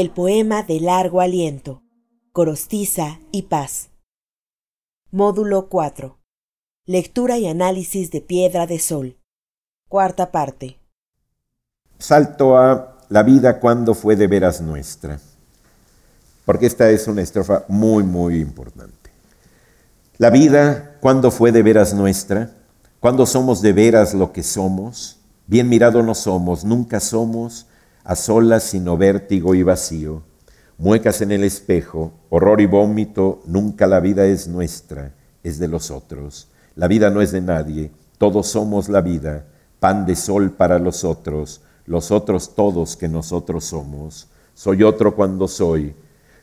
El poema de largo aliento, Corostiza y Paz. Módulo 4. Lectura y análisis de Piedra de Sol. Cuarta parte. Salto a la vida cuando fue de veras nuestra, porque esta es una estrofa muy, muy importante. La vida cuando fue de veras nuestra, cuando somos de veras lo que somos, bien mirado no somos, nunca somos, a solas sino vértigo y vacío, muecas en el espejo, horror y vómito, nunca la vida es nuestra, es de los otros. La vida no es de nadie, todos somos la vida, pan de sol para los otros, los otros todos que nosotros somos. Soy otro cuando soy.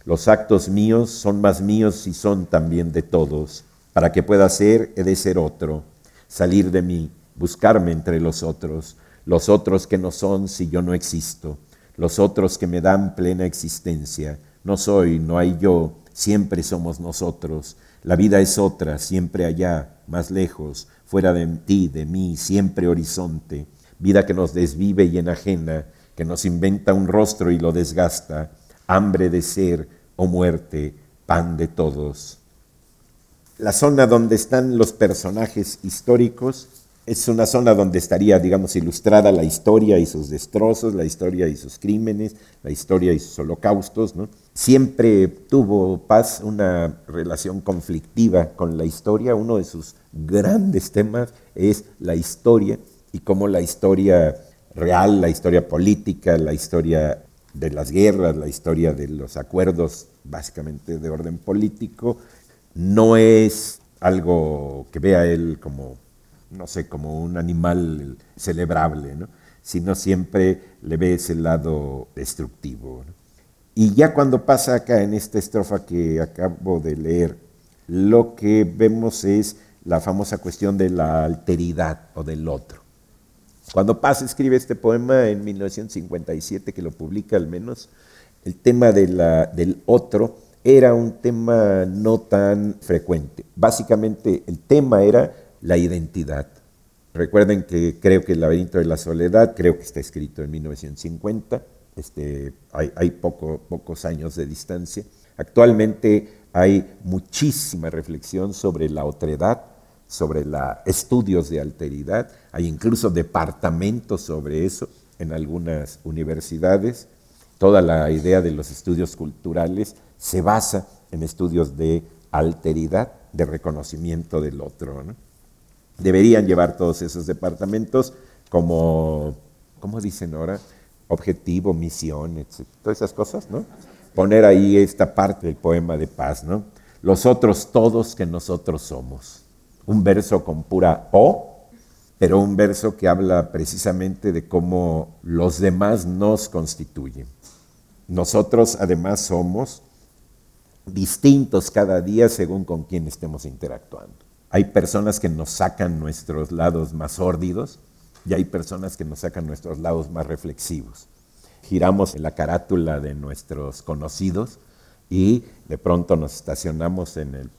Los actos míos son más míos y son también de todos. Para que pueda ser, he de ser otro, salir de mí, buscarme entre los otros los otros que no son si yo no existo, los otros que me dan plena existencia. No soy, no hay yo, siempre somos nosotros. La vida es otra, siempre allá, más lejos, fuera de ti, de mí, siempre horizonte. Vida que nos desvive y enajena, que nos inventa un rostro y lo desgasta. Hambre de ser o muerte, pan de todos. La zona donde están los personajes históricos es una zona donde estaría, digamos, ilustrada la historia y sus destrozos, la historia y sus crímenes, la historia y sus holocaustos. Siempre tuvo Paz una relación conflictiva con la historia. Uno de sus grandes temas es la historia y cómo la historia real, la historia política, la historia de las guerras, la historia de los acuerdos, básicamente de orden político, no es algo que vea él como no sé, como un animal celebrable, ¿no? sino siempre le ve ese lado destructivo. Y ya cuando pasa acá en esta estrofa que acabo de leer, lo que vemos es la famosa cuestión de la alteridad o del otro. Cuando Paz escribe este poema en 1957, que lo publica al menos, el tema de la, del otro era un tema no tan frecuente. Básicamente el tema era la identidad. Recuerden que creo que el laberinto de la soledad, creo que está escrito en 1950, este, hay, pocos años de distancia. Actualmente hay muchísima reflexión sobre la otredad, sobre la, estudios de alteridad, hay incluso departamentos sobre eso en algunas universidades. Toda la idea de los estudios culturales se basa en estudios de alteridad, de reconocimiento del otro. ¿no? Deberían llevar todos esos departamentos como, ¿cómo dicen ahora? Objetivo, misión, etc. Todas esas cosas, ¿no? Poner ahí esta parte del poema de paz, ¿no? Los otros todos que nosotros somos. Un verso con pura O, pero un verso que habla precisamente de cómo los demás nos constituyen. Nosotros además somos distintos cada día según con quién estemos interactuando. Hay personas que nos sacan nuestros lados más sórdidos y hay personas que nos sacan nuestros lados más reflexivos. Giramos en la carátula de nuestros conocidos y de pronto nos estacionamos en el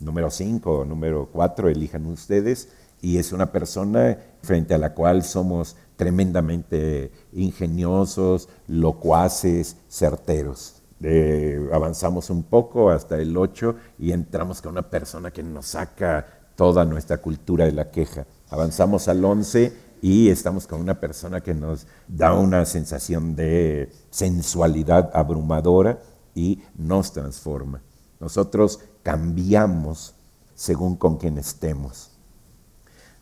número 5 o número 4, elijan ustedes, y es una persona frente a la cual somos tremendamente ingeniosos, locuaces, certeros. Eh, avanzamos un poco hasta el 8 y entramos con una persona que nos saca toda nuestra cultura de la queja. Avanzamos al 11 y estamos con una persona que nos da una sensación de sensualidad abrumadora y nos transforma. Nosotros cambiamos según con quien estemos.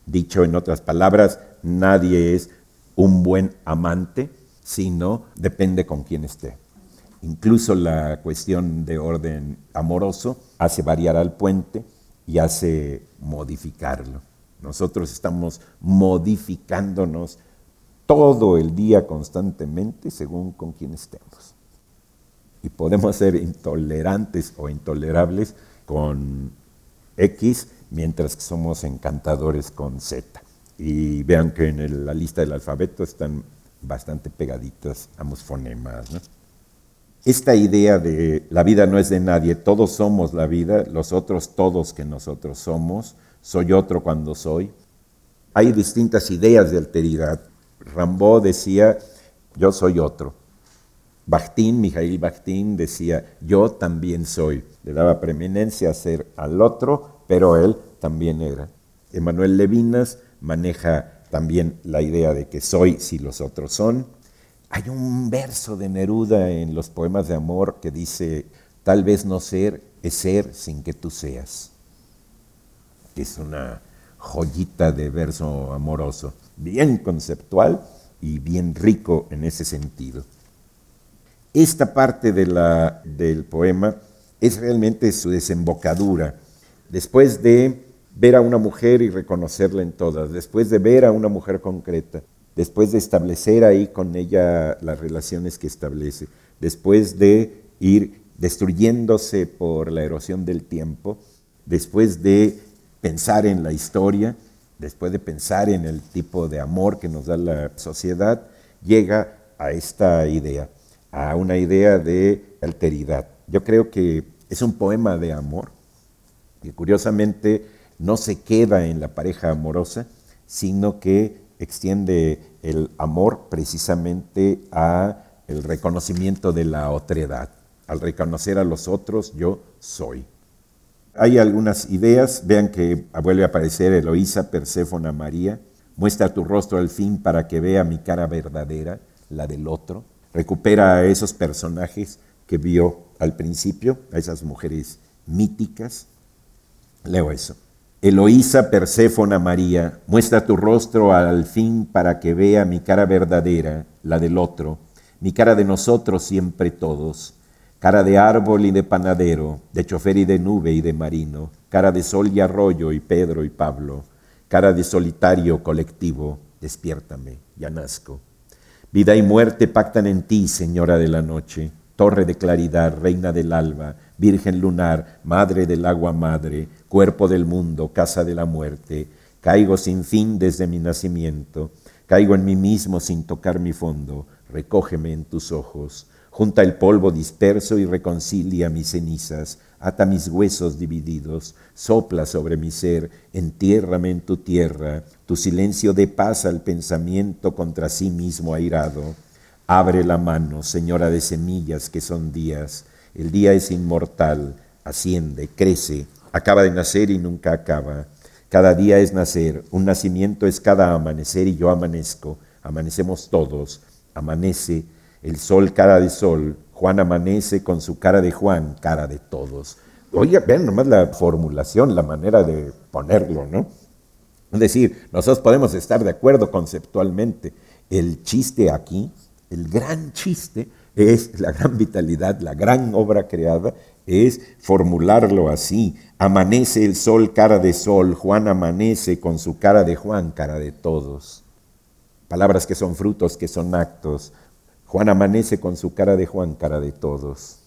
Dicho en otras palabras, nadie es un buen amante, sino depende con quién esté. Incluso la cuestión de orden amoroso hace variar al puente y hace modificarlo. Nosotros estamos modificándonos todo el día constantemente según con quién estemos. Y podemos ser intolerantes o intolerables con X, mientras que somos encantadores con Z. Y vean que en la lista del alfabeto están bastante pegaditas ambos fonemas. ¿no? Esta idea de la vida no es de nadie, todos somos la vida, los otros todos que nosotros somos, soy otro cuando soy. Hay distintas ideas de alteridad. Rambaud decía, yo soy otro. Bakhtin, Mijail Bakhtin, decía, yo también soy. Le daba preeminencia a ser al otro, pero él también era. Emanuel Levinas maneja también la idea de que soy si los otros son. Hay un verso de Neruda en los poemas de amor que dice, tal vez no ser es ser sin que tú seas. Es una joyita de verso amoroso, bien conceptual y bien rico en ese sentido. Esta parte del poema es realmente su desembocadura. Después de ver a una mujer y reconocerla en todas, después de ver a una mujer concreta, después de establecer ahí con ella las relaciones que establece, después de ir destruyéndose por la erosión del tiempo, después de pensar en la historia, después de pensar en el tipo de amor que nos da la sociedad, llega a esta idea, a una idea de alteridad. Yo creo que es un poema de amor, que curiosamente no se queda en la pareja amorosa, sino que extiende el amor precisamente a el reconocimiento de la otredad. Al reconocer a los otros, yo soy. Hay algunas ideas, vean que vuelve a aparecer Eloísa, Perséfona, María. Muestra tu rostro al fin para que vea mi cara verdadera, la del otro. Recupera a esos personajes que vio al principio, a esas mujeres míticas. Leo eso. Eloísa Perséfona María, muestra tu rostro al fin para que vea mi cara verdadera, la del otro, mi cara de nosotros siempre todos, cara de árbol y de panadero, de chofer y de nube y de marino, cara de sol y arroyo y Pedro y Pablo, cara de solitario colectivo, despiértame, ya nazco. Vida y muerte pactan en ti, Señora de la noche, torre de claridad, reina del alba, Virgen lunar, Madre del agua madre, cuerpo del mundo, casa de la muerte, caigo sin fin desde mi nacimiento, caigo en mí mismo sin tocar mi fondo, recógeme en tus ojos, junta el polvo disperso y reconcilia mis cenizas, ata mis huesos divididos, sopla sobre mi ser, entiérrame en tu tierra, tu silencio de paz al pensamiento contra sí mismo airado. Abre la mano, señora de semillas que son días, el día es inmortal, asciende, crece, acaba de nacer y nunca acaba. Cada día es nacer, un nacimiento es cada amanecer y yo amanezco, amanecemos todos, amanece el sol cara de sol, Juan amanece con su cara de Juan, cara de todos. Oye, ven nomás la formulación, la manera de ponerlo, ¿no? Es decir, nosotros podemos estar de acuerdo conceptualmente. El chiste aquí, el gran chiste, es la gran vitalidad, la gran obra creada, es formularlo así. Amanece el sol cara de sol, Juan amanece con su cara de Juan, cara de todos. Palabras que son frutos, que son actos. Juan amanece con su cara de Juan, cara de todos.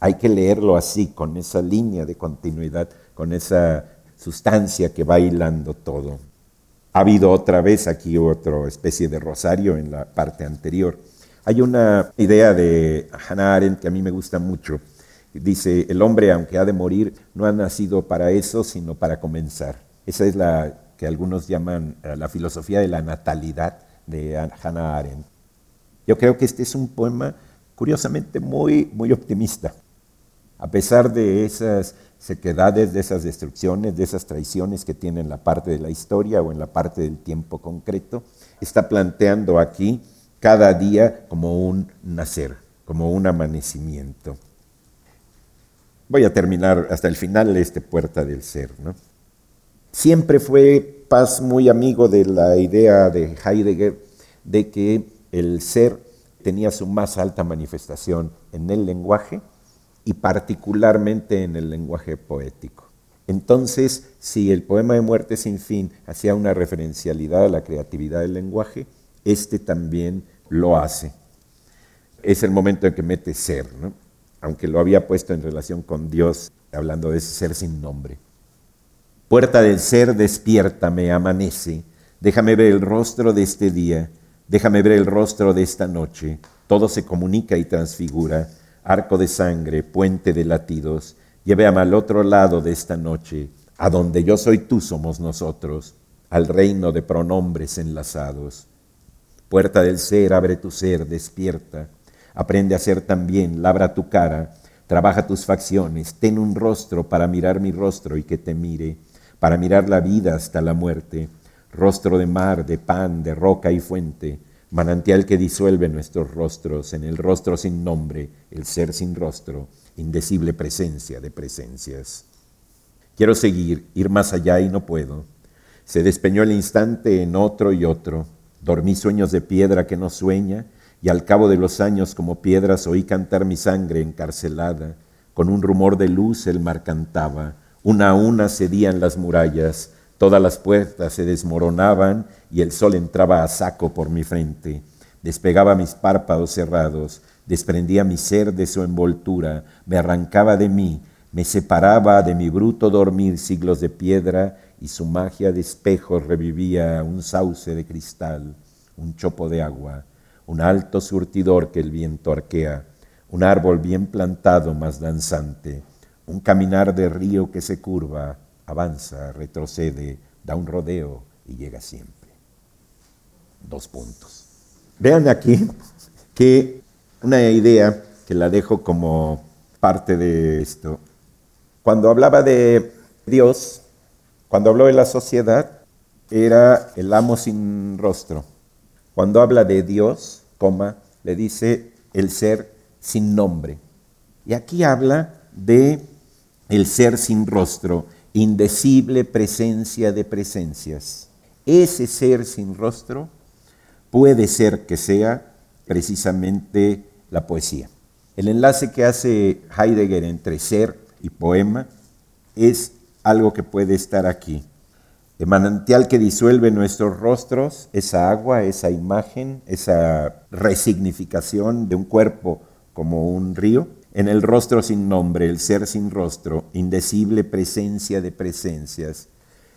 Hay que leerlo así, con esa línea de continuidad, con esa sustancia que va hilando todo. Ha habido otra vez aquí otra especie de rosario en la parte anterior hay una idea de Hannah Arendt que a mí me gusta mucho. Dice, el hombre, aunque ha de morir, no ha nacido para eso, sino para comenzar. Esa es la que algunos llaman eh, la filosofía de la natalidad de Hannah Arendt. Yo creo que este es un poema curiosamente muy, muy optimista. A pesar de esas sequedades, de esas destrucciones, de esas traiciones que tiene en la parte de la historia o en la parte del tiempo concreto, está planteando aquí cada día como un nacer, como un amanecimiento. Voy a terminar hasta el final de este puerta del ser. Siempre fue Paz muy amigo de la idea de Heidegger de que el ser tenía su más alta manifestación en el lenguaje y particularmente en el lenguaje poético. Entonces, si el poema de muerte sin fin hacía una referencialidad a la creatividad del lenguaje, este también lo hace. Es el momento en que mete ser, aunque lo había puesto en relación con Dios, hablando de ese ser sin nombre. Puerta del ser, despiértame, amanece, déjame ver el rostro de este día, déjame ver el rostro de esta noche, todo se comunica y transfigura, arco de sangre, puente de latidos, llévame al otro lado de esta noche, a donde yo soy tú somos nosotros, al reino de pronombres enlazados. Puerta del ser, abre tu ser, despierta. Aprende a ser también, labra tu cara, trabaja tus facciones, ten un rostro para mirar mi rostro y que te mire, para mirar la vida hasta la muerte, rostro de mar, de pan, de roca y fuente, manantial que disuelve nuestros rostros, en el rostro sin nombre, el ser sin rostro, indecible presencia de presencias. Quiero seguir, ir más allá y no puedo. Se despeñó el instante en otro y otro. Dormí sueños de piedra que no sueña, y al cabo de los años como piedras oí cantar mi sangre encarcelada. Con un rumor de luz el mar cantaba, una a una cedían las murallas, todas las puertas se desmoronaban y el sol entraba a saco por mi frente. Despegaba mis párpados cerrados, desprendía mi ser de su envoltura, me arrancaba de mí, me separaba de mi bruto dormir siglos de piedra y su magia de espejo revivía un sauce de cristal, un chopo de agua, un alto surtidor que el viento arquea, un árbol bien plantado más danzante, un caminar de río que se curva, avanza, retrocede, da un rodeo y llega siempre. Dos puntos. Vean aquí que una idea que la dejo como parte de esto. Cuando hablaba de Dios, cuando habló de la sociedad, era el amo sin rostro. Cuando habla de Dios, coma, le dice el ser sin nombre. Y aquí habla de el ser sin rostro, indecible presencia de presencias. Ese ser sin rostro puede ser que sea precisamente la poesía. El enlace que hace Heidegger entre ser y poema es algo que puede estar aquí. El manantial que disuelve nuestros rostros, esa agua, esa imagen, esa resignificación de un cuerpo como un río, en el rostro sin nombre, el ser sin rostro, indecible presencia de presencias.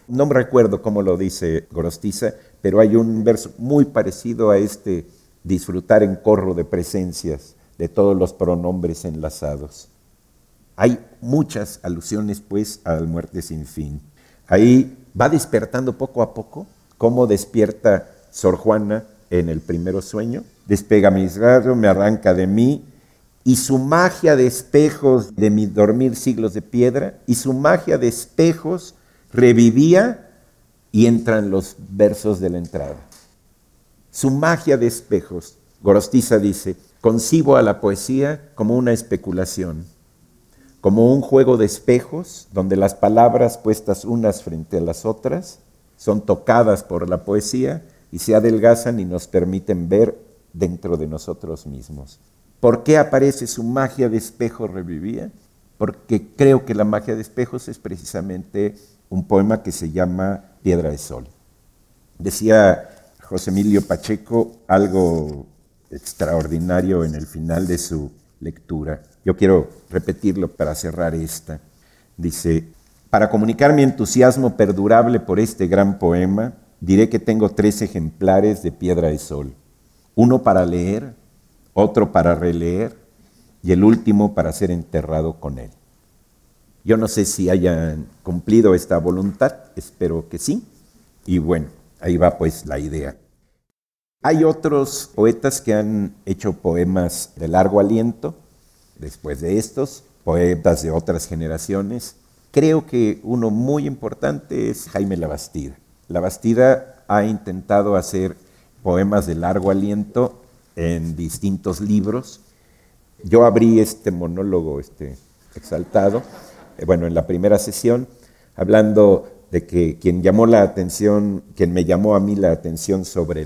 No me recuerdo cómo lo dice Gorostiza, pero hay un verso muy parecido a este, disfrutar en corro de presencias, de todos los pronombres enlazados. Hay muchas alusiones, pues, a la muerte sin fin. Ahí va despertando poco a poco cómo despierta Sor Juana en el primero sueño. Despega mis rayos, me arranca de mí, y su magia de espejos de mi dormir siglos de piedra, y su magia de espejos revivía y entran los versos de la entrada. Su magia de espejos, Gorostiza dice, concibo a la poesía como una especulación, como un juego de espejos donde las palabras puestas unas frente a las otras son tocadas por la poesía y se adelgazan y nos permiten ver dentro de nosotros mismos. ¿Por qué aparece su magia de espejo revivía? Porque creo que la magia de espejos es precisamente un poema que se llama Piedra de Sol. Decía José Emilio Pacheco algo extraordinario en el final de su lectura. Yo quiero repetirlo para cerrar esta. Dice, para comunicar mi entusiasmo perdurable por este gran poema, diré que tengo tres ejemplares de Piedra de Sol. Uno para leer, otro para releer y el último para ser enterrado con él. Yo no sé si hayan cumplido esta voluntad, espero que sí. Y bueno, ahí va pues la idea. Hay otros poetas que han hecho poemas de largo aliento, después de estos, poetas de otras generaciones. Creo que uno muy importante es Jaime Labastida. Labastida ha intentado hacer poemas de largo aliento en distintos libros. Yo abrí este monólogo este, exaltado eh, bueno, en la primera sesión, hablando de que quien llamó la atención, quien me llamó a mí la atención sobre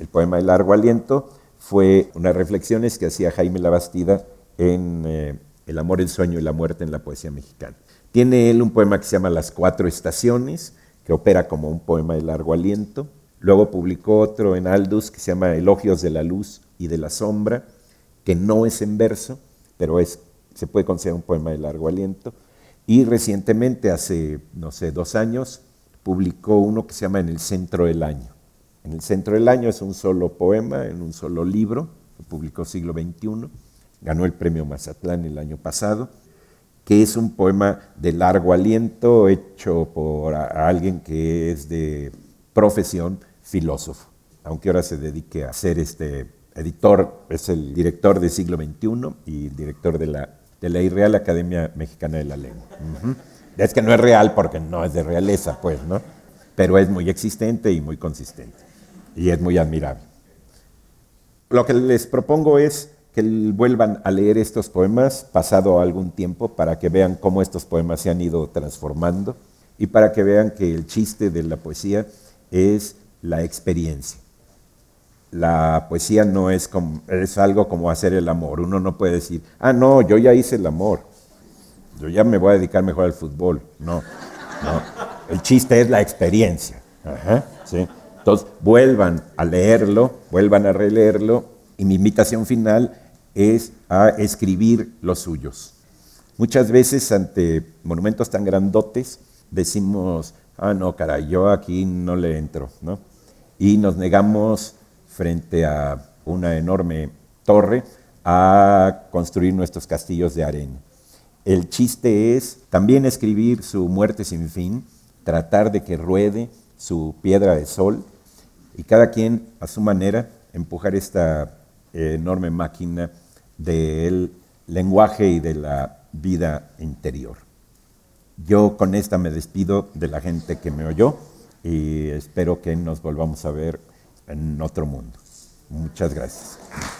el poema El largo aliento, fue unas reflexiones que hacía Jaime Labastida en eh, El amor, el sueño y la muerte en la poesía mexicana. Tiene él un poema que se llama Las cuatro estaciones, que opera como un poema de largo aliento. Luego publicó otro en Aldus que se llama Elogios de la luz y de la sombra, que no es en verso, pero es se puede considerar un poema de largo aliento. Y recientemente, hace, no sé, dos años, publicó uno que se llama En el centro del año. En el centro del año es un solo poema, en un solo libro, publicó siglo XXI, ganó el premio Mazatlán el año pasado, que es un poema de largo aliento hecho por alguien que es de profesión filósofo, aunque ahora se dedique a hacer este editor, es el director del siglo XXI y director de la, de la Irreal Academia Mexicana de la Lengua. Es que no es real porque no es de realeza, pues, ¿no? Pero es muy existente y muy consistente. Y es muy admirable. Lo que les propongo es que vuelvan a leer estos poemas pasado algún tiempo para que vean cómo estos poemas se han ido transformando y para que vean que el chiste de la poesía es la experiencia. La poesía no es, como, es algo como hacer el amor. Uno no puede decir, ah, no, yo ya hice el amor. Yo ya me voy a dedicar mejor al fútbol. No, no. El chiste es la experiencia. Entonces, vuelvan a leerlo, vuelvan a releerlo y mi invitación final es a escribir los suyos. Muchas veces ante monumentos tan grandotes decimos, ah, no, caray, yo aquí no le entro, ¿no? Y nos negamos frente a una enorme torre a construir nuestros castillos de arena. El chiste es también escribir su muerte sin fin, tratar de que ruede su piedra de sol y cada quien a su manera empujar esta enorme máquina del lenguaje y de la vida interior. Yo con esta me despido de la gente que me oyó y espero que nos volvamos a ver en otro mundo. Muchas gracias.